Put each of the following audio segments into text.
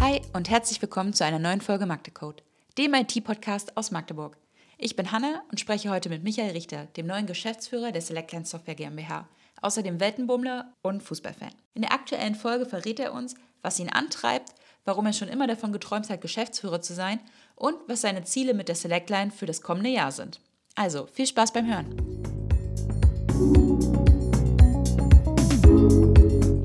Hi und herzlich willkommen zu einer neuen Folge Magdecode, dem IT-Podcast aus Magdeburg. Ich bin Hanne und spreche heute mit Michael Richter, dem neuen Geschäftsführer der Selectline Software GmbH, außerdem Weltenbummler und Fußballfan. In der aktuellen Folge verrät er uns, was ihn antreibt, warum er schon immer davon geträumt hat, Geschäftsführer zu sein und was seine Ziele mit der Selectline für das kommende Jahr sind. Also viel Spaß beim Hören.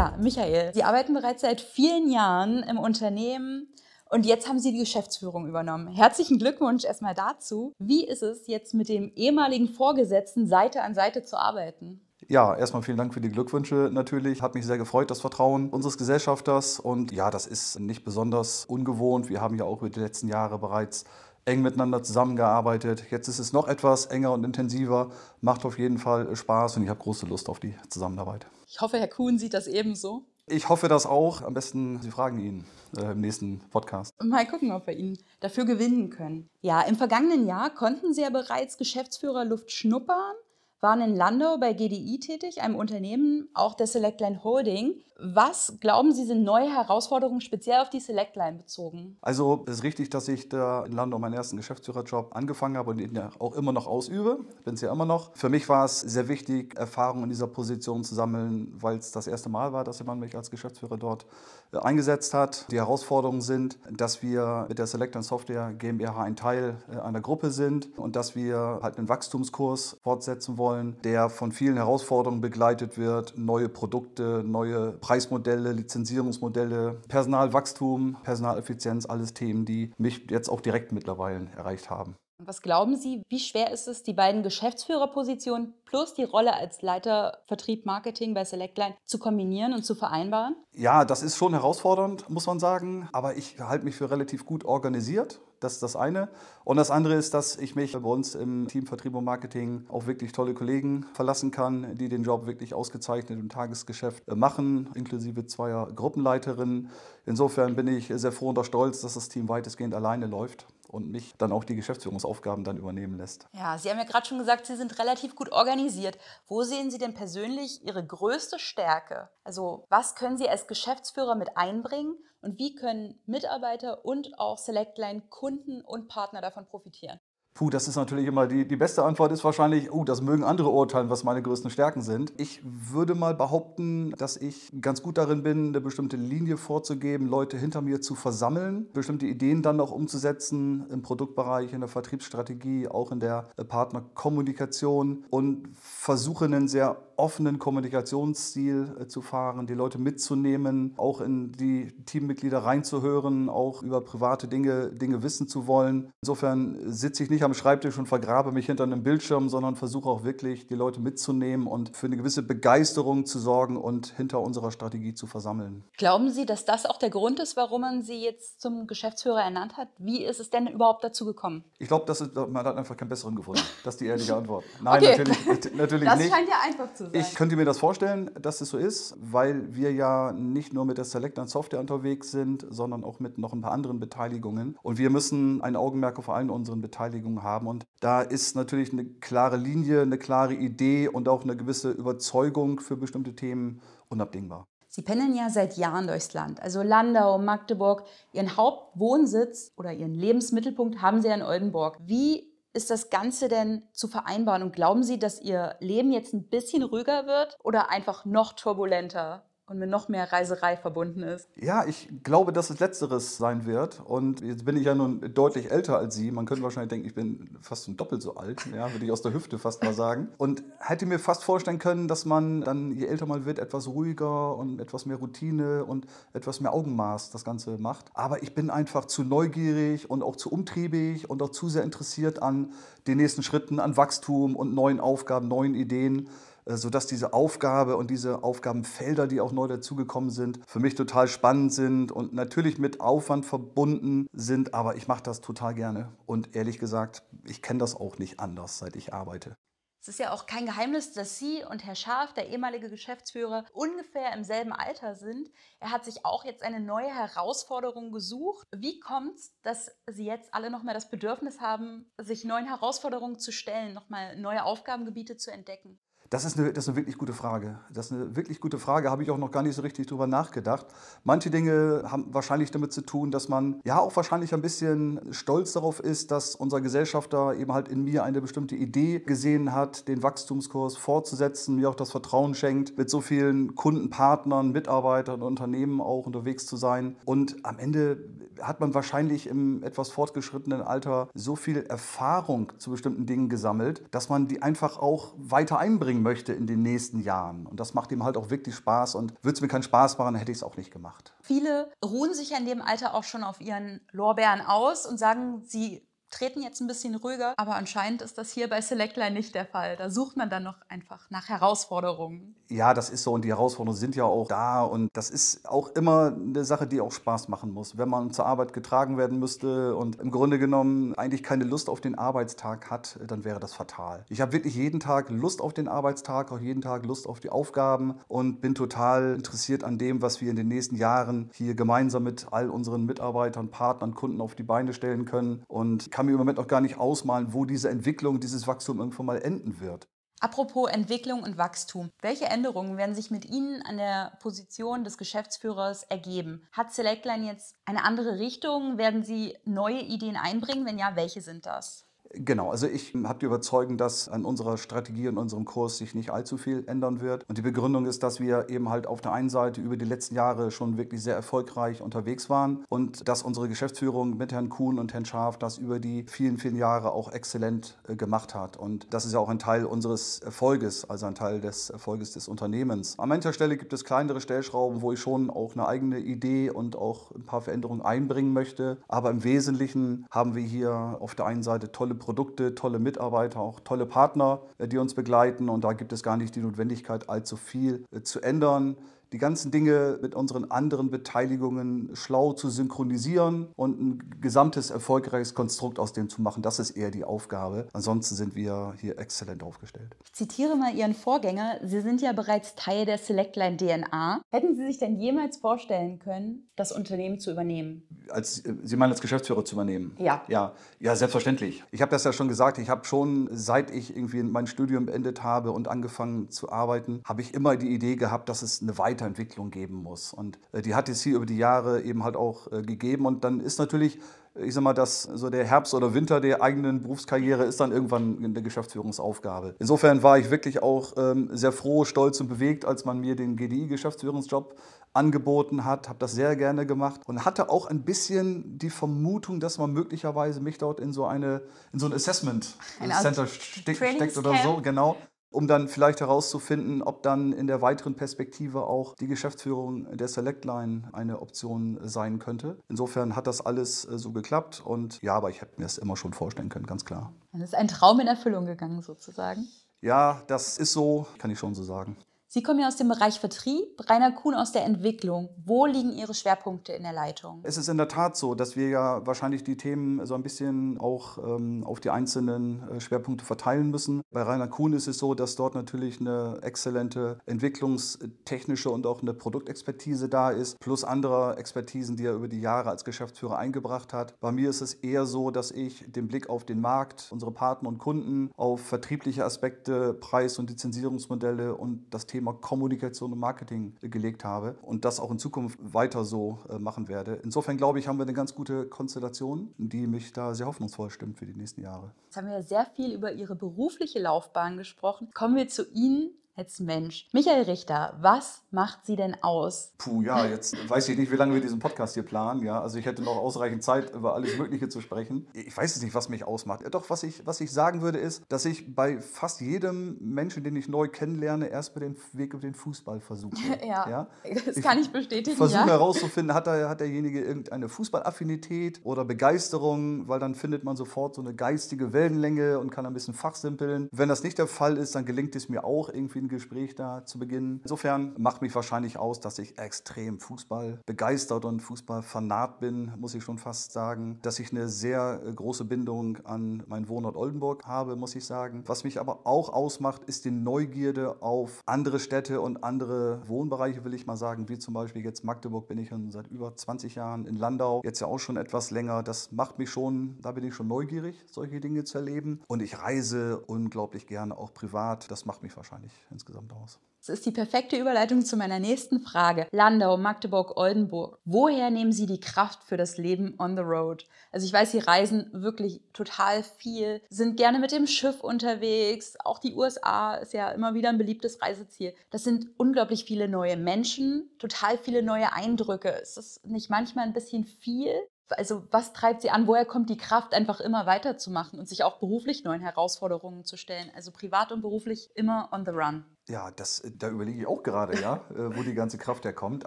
Ja, Michael, Sie arbeiten bereits seit vielen Jahren im Unternehmen und jetzt haben Sie die Geschäftsführung übernommen. Herzlichen Glückwunsch erstmal dazu. Wie ist es jetzt mit dem ehemaligen Vorgesetzten Seite an Seite zu arbeiten? Ja, erstmal vielen Dank für die Glückwünsche natürlich. Hat mich sehr gefreut, das Vertrauen unseres Gesellschafters. Und ja, das ist nicht besonders ungewohnt. Wir haben ja auch über die letzten Jahre bereits eng miteinander zusammengearbeitet. Jetzt ist es noch etwas enger und intensiver, macht auf jeden Fall Spaß und ich habe große Lust auf die Zusammenarbeit. Ich hoffe, Herr Kuhn sieht das ebenso. Ich hoffe das auch. Am besten, Sie fragen ihn äh, im nächsten Podcast. Mal gucken, ob wir ihn dafür gewinnen können. Ja, im vergangenen Jahr konnten Sie ja bereits Geschäftsführer Luft schnuppern waren in Landau bei GDI tätig, einem Unternehmen auch der Selectline Holding. Was glauben Sie sind neue Herausforderungen speziell auf die Selectline bezogen? Also es ist richtig, dass ich da in Landau meinen ersten Geschäftsführerjob angefangen habe und ihn ja auch immer noch ausübe. Bin es ja immer noch. Für mich war es sehr wichtig, Erfahrung in dieser Position zu sammeln, weil es das erste Mal war, dass jemand mich als Geschäftsführer dort äh, eingesetzt hat. Die Herausforderungen sind, dass wir mit der Selectline Software GmbH ein Teil äh, einer Gruppe sind und dass wir halt einen Wachstumskurs fortsetzen wollen der von vielen Herausforderungen begleitet wird. Neue Produkte, neue Preismodelle, Lizenzierungsmodelle, Personalwachstum, Personaleffizienz, alles Themen, die mich jetzt auch direkt mittlerweile erreicht haben. Was glauben Sie, wie schwer ist es, die beiden Geschäftsführerpositionen plus die Rolle als Leiter Vertrieb Marketing bei Selectline zu kombinieren und zu vereinbaren? Ja, das ist schon herausfordernd, muss man sagen. Aber ich halte mich für relativ gut organisiert. Das ist das eine. Und das andere ist, dass ich mich bei uns im Team Vertrieb und Marketing auf wirklich tolle Kollegen verlassen kann, die den Job wirklich ausgezeichnet im Tagesgeschäft äh, machen, inklusive zweier Gruppenleiterinnen. Insofern bin ich sehr froh und auch stolz, dass das Team weitestgehend alleine läuft und mich dann auch die Geschäftsführungsaufgaben dann übernehmen lässt. Ja, Sie haben ja gerade schon gesagt, Sie sind relativ gut organisiert. Wo sehen Sie denn persönlich Ihre größte Stärke? Also was können Sie als Geschäftsführer mit einbringen und wie können Mitarbeiter und auch Selectline Kunden und Partner davon profitieren? Puh, das ist natürlich immer die, die beste Antwort ist wahrscheinlich, oh, das mögen andere urteilen, was meine größten Stärken sind. Ich würde mal behaupten, dass ich ganz gut darin bin, eine bestimmte Linie vorzugeben, Leute hinter mir zu versammeln, bestimmte Ideen dann auch umzusetzen im Produktbereich, in der Vertriebsstrategie, auch in der Partnerkommunikation und versuche einen sehr offenen Kommunikationsstil äh, zu fahren, die Leute mitzunehmen, auch in die Teammitglieder reinzuhören, auch über private Dinge, Dinge wissen zu wollen. Insofern sitze ich nicht am Schreibtisch und vergrabe mich hinter einem Bildschirm, sondern versuche auch wirklich, die Leute mitzunehmen und für eine gewisse Begeisterung zu sorgen und hinter unserer Strategie zu versammeln. Glauben Sie, dass das auch der Grund ist, warum man Sie jetzt zum Geschäftsführer ernannt hat? Wie ist es denn überhaupt dazu gekommen? Ich glaube, man hat einfach keinen besseren gefunden. Das ist die ehrliche Antwort. Nein, okay. natürlich, natürlich das nicht. Das scheint ja einfach zu sein sein. Ich könnte mir das vorstellen, dass es so ist, weil wir ja nicht nur mit der Select und Software unterwegs sind, sondern auch mit noch ein paar anderen Beteiligungen. Und wir müssen ein Augenmerk auf allen unseren Beteiligungen haben. Und da ist natürlich eine klare Linie, eine klare Idee und auch eine gewisse Überzeugung für bestimmte Themen unabdingbar. Sie pendeln ja seit Jahren durchs Land. Also Landau, Magdeburg. Ihren Hauptwohnsitz oder Ihren Lebensmittelpunkt haben Sie ja in Oldenburg. Wie ist das Ganze denn zu vereinbaren? Und glauben Sie, dass Ihr Leben jetzt ein bisschen ruhiger wird oder einfach noch turbulenter? Und mit noch mehr Reiserei verbunden ist? Ja, ich glaube, dass es Letzteres sein wird. Und jetzt bin ich ja nun deutlich älter als Sie. Man könnte wahrscheinlich denken, ich bin fast doppelt so alt, ja, würde ich aus der Hüfte fast mal sagen. Und hätte mir fast vorstellen können, dass man dann, je älter man wird, etwas ruhiger und etwas mehr Routine und etwas mehr Augenmaß das Ganze macht. Aber ich bin einfach zu neugierig und auch zu umtriebig und auch zu sehr interessiert an den nächsten Schritten, an Wachstum und neuen Aufgaben, neuen Ideen. Äh, sodass diese Aufgabe und diese Aufgabenfelder, die auch neu dazugekommen sind, für mich total spannend sind und natürlich mit Aufwand verbunden sind, aber ich mache das total gerne und ehrlich gesagt, ich kenne das auch nicht anders, seit ich arbeite. Es ist ja auch kein Geheimnis, dass Sie und Herr Scharf, der ehemalige Geschäftsführer, ungefähr im selben Alter sind. Er hat sich auch jetzt eine neue Herausforderung gesucht. Wie kommt es, dass Sie jetzt alle nochmal das Bedürfnis haben, sich neuen Herausforderungen zu stellen, nochmal neue Aufgabengebiete zu entdecken? Das ist, eine, das ist eine wirklich gute Frage. Das ist eine wirklich gute Frage, habe ich auch noch gar nicht so richtig drüber nachgedacht. Manche Dinge haben wahrscheinlich damit zu tun, dass man ja auch wahrscheinlich ein bisschen stolz darauf ist, dass unser Gesellschafter eben halt in mir eine bestimmte Idee gesehen hat, den Wachstumskurs fortzusetzen, mir auch das Vertrauen schenkt, mit so vielen Kunden, Partnern, Mitarbeitern, Unternehmen auch unterwegs zu sein. Und am Ende hat man wahrscheinlich im etwas fortgeschrittenen Alter so viel Erfahrung zu bestimmten Dingen gesammelt, dass man die einfach auch weiter einbringen möchte in den nächsten Jahren. Und das macht ihm halt auch wirklich Spaß. Und würde es mir keinen Spaß machen, hätte ich es auch nicht gemacht. Viele ruhen sich ja in dem Alter auch schon auf ihren Lorbeeren aus und sagen, sie treten jetzt ein bisschen ruhiger, aber anscheinend ist das hier bei Selectline nicht der Fall. Da sucht man dann noch einfach nach Herausforderungen. Ja, das ist so und die Herausforderungen sind ja auch da und das ist auch immer eine Sache, die auch Spaß machen muss. Wenn man zur Arbeit getragen werden müsste und im Grunde genommen eigentlich keine Lust auf den Arbeitstag hat, dann wäre das fatal. Ich habe wirklich jeden Tag Lust auf den Arbeitstag, auch jeden Tag Lust auf die Aufgaben und bin total interessiert an dem, was wir in den nächsten Jahren hier gemeinsam mit all unseren Mitarbeitern, Partnern, Kunden auf die Beine stellen können und kann mir im Moment noch gar nicht ausmalen, wo diese Entwicklung, dieses Wachstum irgendwann mal enden wird. Apropos Entwicklung und Wachstum. Welche Änderungen werden sich mit Ihnen an der Position des Geschäftsführers ergeben? Hat Selectline jetzt eine andere Richtung? Werden Sie neue Ideen einbringen? Wenn ja, welche sind das? Genau, also ich habe die Überzeugung, dass an unserer Strategie und unserem Kurs sich nicht allzu viel ändern wird. Und die Begründung ist, dass wir eben halt auf der einen Seite über die letzten Jahre schon wirklich sehr erfolgreich unterwegs waren und dass unsere Geschäftsführung mit Herrn Kuhn und Herrn Scharf das über die vielen, vielen Jahre auch exzellent äh, gemacht hat. Und das ist ja auch ein Teil unseres Erfolges, also ein Teil des Erfolges des Unternehmens. An mancher Stelle gibt es kleinere Stellschrauben, wo ich schon auch eine eigene Idee und auch ein paar Veränderungen einbringen möchte. Aber im Wesentlichen haben wir hier auf der einen Seite tolle Produkte, tolle Mitarbeiter, auch tolle Partner, äh, die uns begleiten. Und da gibt es gar nicht die Notwendigkeit, allzu viel äh, zu ändern die ganzen Dinge mit unseren anderen Beteiligungen schlau zu synchronisieren und ein gesamtes erfolgreiches Konstrukt aus dem zu machen. Das ist eher die Aufgabe. Ansonsten sind wir hier exzellent aufgestellt. Ich zitiere mal Ihren Vorgänger. Sie sind ja bereits Teil der Selectline DNA. Hätten Sie sich denn jemals vorstellen können, das Unternehmen zu übernehmen? Als, äh, Sie meinen als Geschäftsführer zu übernehmen? Ja. Ja, ja selbstverständlich. Ich habe das ja schon gesagt. Ich habe schon, seit ich irgendwie mein Studium beendet habe und angefangen zu arbeiten, habe ich immer die Idee gehabt, dass es eine weitere Weiterentwicklung geben muss. Und äh, die hat es hier über die Jahre eben halt auch äh, gegeben. Und dann ist natürlich, ich sag mal, dass so der Herbst oder Winter der eigenen Berufskarriere ist dann irgendwann eine Geschäftsführungsaufgabe. Insofern war ich wirklich auch ähm, sehr froh, stolz und bewegt, als man mir den GDI-Geschäftsführungsjob angeboten hat, habe das sehr gerne gemacht und hatte auch ein bisschen die Vermutung, dass man möglicherweise mich dort in so eine in so ein Assessment Center steckt oder so, genau um dann vielleicht herauszufinden, ob dann in der weiteren Perspektive auch die Geschäftsführung der Selectline eine Option sein könnte. Insofern hat das alles äh, so geklappt und ja, aber ich hätte mir es immer schon vorstellen können, ganz klar. Dann ist ein Traum in Erfüllung gegangen sozusagen. Ja, das ist so, kann ich schon so sagen. Sie kommen ja aus dem Bereich Vertrieb, Rainer Kuhn aus der Entwicklung. Wo liegen Ihre Schwerpunkte in der Leitung? Es ist in der Tat so, dass wir ja wahrscheinlich die Themen so ein bisschen auch ähm, auf die einzelnen äh, Schwerpunkte verteilen müssen. Bei Rainer Kuhn ist es so, dass dort natürlich eine exzellente entwicklungstechnische und auch eine Produktexpertise da ist, plus andere Expertisen, die er über die Jahre als Geschäftsführer eingebracht hat. Bei mir ist es eher so, dass ich den Blick auf den Markt, unsere Partner und Kunden, auf vertriebliche Aspekte, Preis- und Lizenzierungsmodelle und das Thema Thema Kommunikation und Marketing gelegt habe und das auch in Zukunft weiter so äh, machen werde. Insofern glaube ich, haben wir eine ganz gute Konstellation, die mich da sehr hoffnungsvoll stimmt für die nächsten Jahre. Jetzt haben wir sehr viel über Ihre berufliche Laufbahn gesprochen. Kommen wir zu Ihnen als Mensch. Michael Richter, was macht Sie denn aus? Puh, ja, jetzt weiß ich nicht, wie lange wir diesen Podcast hier planen. Ja, also ich hätte noch ausreichend Zeit, über alles Mögliche zu sprechen. Ich weiß es nicht, was mich ausmacht. Doch, was ich, was ich sagen würde, ist, dass ich bei fast jedem Menschen, den ich neu kennenlerne, erst mal den Weg über den Fußball versuche. ja, ja, das kann ich bestätigen. Versuche ja. herauszufinden, hat, er, hat derjenige irgendeine Fußballaffinität oder Begeisterung, weil dann findet man sofort so eine geistige Wellenlänge und kann ein bisschen fachsimpeln. Wenn das nicht der Fall ist, dann gelingt es mir auch, irgendwie einen Gespräch da zu beginnen. Insofern macht mich wahrscheinlich aus, dass ich extrem Fußball begeistert und Fußball fanat bin, muss ich schon fast sagen. Dass ich eine sehr äh, große Bindung an meinen Wohnort Oldenburg habe, muss ich sagen. Was mich aber auch ausmacht, ist die Neugierde auf andere Städte und andere Wohnbereiche, will ich mal sagen, wie zum Beispiel jetzt Magdeburg bin ich schon seit über 20 Jahren, in Landau jetzt ja auch schon etwas länger. Das macht mich schon, da bin ich schon neugierig, solche Dinge zu erleben. Und ich reise unglaublich gerne auch privat. Das macht mich wahrscheinlich insgesamt aus. Das ist die perfekte Überleitung zu meiner nächsten Frage. Landau, Magdeburg, Oldenburg. Woher nehmen Sie die Kraft für das Leben on the road? Also ich weiß, Sie reisen wirklich total viel, sind gerne mit dem Schiff unterwegs. Auch die USA ist ja immer wieder ein beliebtes Reiseziel. Das sind unglaublich viele neue Menschen, total viele neue Eindrücke. Ist das nicht manchmal ein bisschen viel? Also was treibt sie an? Woher kommt die Kraft, einfach immer weiterzumachen und sich auch beruflich neuen Herausforderungen zu stellen? Also privat und beruflich immer on the run. Ja, das, da überlege ich auch gerade, ja, äh, wo die ganze Kraft herkommt.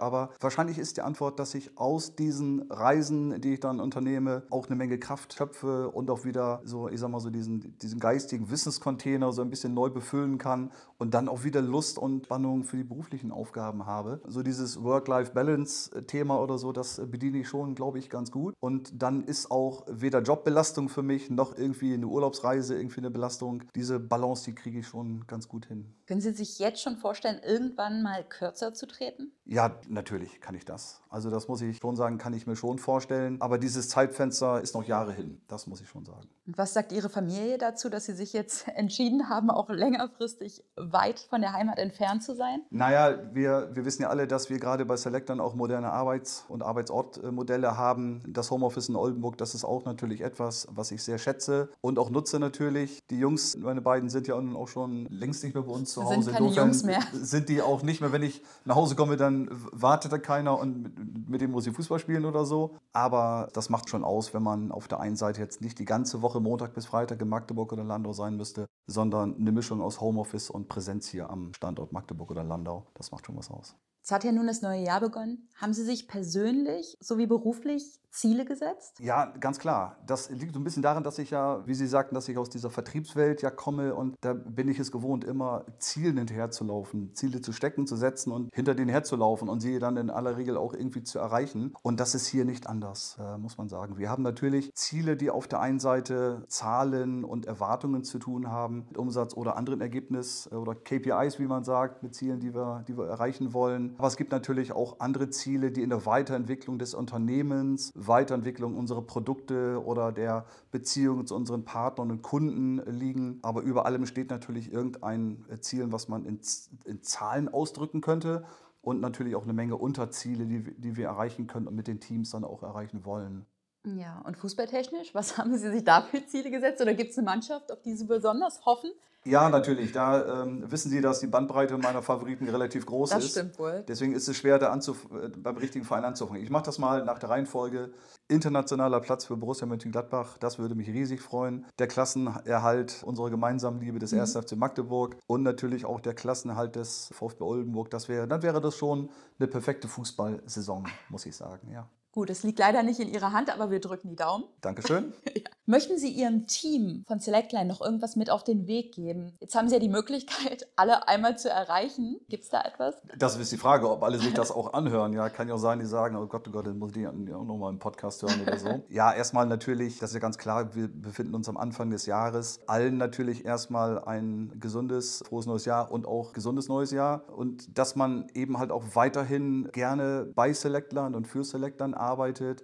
Aber wahrscheinlich ist die Antwort, dass ich aus diesen Reisen, die ich dann unternehme, auch eine Menge Kraft schöpfe und auch wieder so, ich sag mal so, diesen, diesen geistigen Wissenscontainer so ein bisschen neu befüllen kann und dann auch wieder Lust und Spannung für die beruflichen Aufgaben habe. So dieses Work-Life-Balance-Thema oder so, das bediene ich schon, glaube ich, ganz gut. Und dann ist auch weder Jobbelastung für mich noch irgendwie eine Urlaubsreise irgendwie eine Belastung. Diese Balance, die kriege ich schon ganz gut hin. Können Sie sich jetzt schon vorstellen, irgendwann mal kürzer zu treten? Ja, natürlich kann ich das. Also das muss ich schon sagen, kann ich mir schon vorstellen. Aber dieses Zeitfenster ist noch Jahre hin. Das muss ich schon sagen. Und was sagt Ihre Familie dazu, dass Sie sich jetzt entschieden haben, auch längerfristig weit von der Heimat entfernt zu sein? Naja, wir, wir wissen ja alle, dass wir gerade bei Selectern auch moderne Arbeits- und Arbeitsortmodelle haben. Das Homeoffice in Oldenburg, das ist auch natürlich etwas, was ich sehr schätze und auch nutze natürlich. Die Jungs, meine beiden, sind ja auch schon längst nicht mehr bei uns zu Hause. Sind keine Jungs mehr. Sind die auch nicht mehr, wenn ich nach Hause komme, dann wartet da keiner und mit, mit dem muss ich Fußball spielen oder so. Aber das macht schon aus, wenn man auf der einen Seite jetzt nicht die ganze Woche Montag bis Freitag in Magdeburg oder Landau sein müsste, sondern eine Mischung aus Homeoffice und Präsenz hier am Standort Magdeburg oder Landau. Das macht schon was aus. Es hat ja nun das neue Jahr begonnen. Haben Sie sich persönlich sowie beruflich Ziele gesetzt? Ja, ganz klar. Das liegt so ein bisschen daran, dass ich ja, wie Sie sagten, dass ich aus dieser Vertriebswelt ja komme und da bin ich es gewohnt, immer Zielen hinterherzulaufen, Ziele zu stecken, zu setzen und hinter denen herzulaufen und sie dann in aller Regel auch irgendwie zu erreichen. Und das ist hier nicht anders, äh, muss man sagen. Wir haben natürlich Ziele, die auf der einen Seite Zahlen und Erwartungen zu tun haben, mit Umsatz oder anderen Ergebnis äh, oder KPIs, wie man sagt, mit Zielen, die wir, die wir erreichen wollen. Aber es gibt natürlich auch andere Ziele, die in der Weiterentwicklung des Unternehmens, Weiterentwicklung unserer Produkte oder der Beziehung zu unseren Partnern und Kunden liegen. Aber über allem steht natürlich irgendein Ziel, was man in, in Zahlen ausdrücken könnte und natürlich auch eine Menge Unterziele, die, die wir erreichen können und mit den Teams dann auch erreichen wollen. Ja, und fußballtechnisch, was haben Sie sich da für Ziele gesetzt? Oder gibt es eine Mannschaft, auf die Sie besonders hoffen? Ja, natürlich. Da ähm, wissen Sie, dass die Bandbreite meiner Favoriten relativ groß das ist. Das stimmt wohl. Deswegen ist es schwer, da anzuf äh, beim richtigen Verein anzufangen. Ich mache das mal nach der Reihenfolge. Internationaler Platz für Borussia Mönchengladbach, das würde mich riesig freuen. Der Klassenerhalt unserer gemeinsamen Liebe des mhm. 1. FC Magdeburg und natürlich auch der Klassenerhalt des VfB Oldenburg. Das wäre, dann wäre das schon eine perfekte Fußballsaison, muss ich sagen. Ja. Gut, es liegt leider nicht in Ihrer Hand, aber wir drücken die Daumen. Dankeschön. ja. Möchten Sie Ihrem Team von Selectline noch irgendwas mit auf den Weg geben? Jetzt haben Sie ja die Möglichkeit, alle einmal zu erreichen. Gibt es da etwas? Das ist die Frage, ob alle sich das auch anhören. Ja, kann ja auch sein, die sagen, oh Gott, oh Gott, dann muss ich auch nochmal einen Podcast hören oder so. ja, erstmal natürlich, das ist ja ganz klar, wir befinden uns am Anfang des Jahres. Allen natürlich erstmal ein gesundes, frohes neues Jahr und auch gesundes neues Jahr. Und dass man eben halt auch weiterhin gerne bei Selectline und für Selectline arbeitet,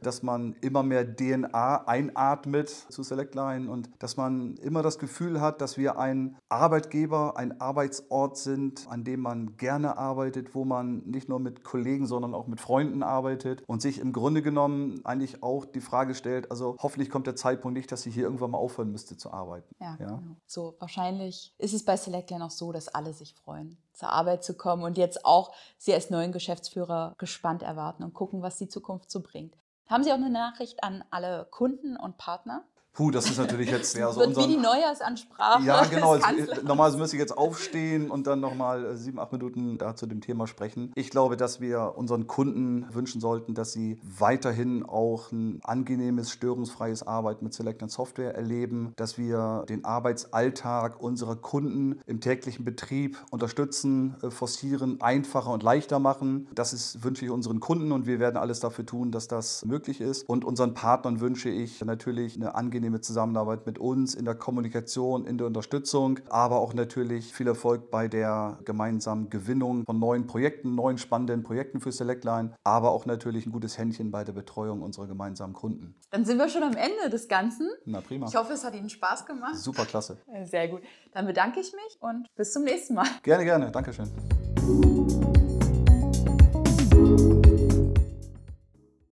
dass man immer mehr DNA einatmet zu Selectline und dass man immer das Gefühl hat, dass wir ein Arbeitgeber, ein Arbeitsort sind, an dem man gerne arbeitet, wo man nicht nur mit Kollegen, sondern auch mit Freunden arbeitet und sich im Grunde genommen eigentlich auch die Frage stellt, also hoffentlich kommt der Zeitpunkt nicht, dass ich hier irgendwann mal aufhören müsste zu arbeiten. Ja, ja? Genau. So, wahrscheinlich ist es bei Selectline auch so, dass alle sich freuen zur Arbeit zu kommen und jetzt auch Sie als neuen Geschäftsführer gespannt erwarten und gucken, was die Zukunft so bringt. Haben Sie auch eine Nachricht an alle Kunden und Partner? Puh, das ist natürlich jetzt mehr so unser. Wie die Neujahrsansprache. Ja, genau. Normalerweise müsste ich jetzt aufstehen und dann nochmal äh, sieben, acht Minuten da zu dem Thema sprechen. Ich glaube, dass wir unseren Kunden wünschen sollten, dass sie weiterhin auch ein angenehmes, störungsfreies Arbeiten mit Select Software erleben, dass wir den Arbeitsalltag unserer Kunden im täglichen Betrieb unterstützen, äh, forcieren, einfacher und leichter machen. Das ist, wünsche ich unseren Kunden und wir werden alles dafür tun, dass das möglich ist. Und unseren Partnern wünsche ich natürlich eine angenehme angenehme Zusammenarbeit mit uns in der Kommunikation, in der Unterstützung, aber auch natürlich viel Erfolg bei der gemeinsamen Gewinnung von neuen Projekten, neuen spannenden Projekten für Selectline, aber auch natürlich ein gutes Händchen bei der Betreuung unserer gemeinsamen Kunden. Dann sind wir schon am Ende des Ganzen. Na prima. Ich hoffe, es hat Ihnen Spaß gemacht. Super klasse. Sehr gut. Dann bedanke ich mich und bis zum nächsten Mal. Gerne, gerne. Dankeschön.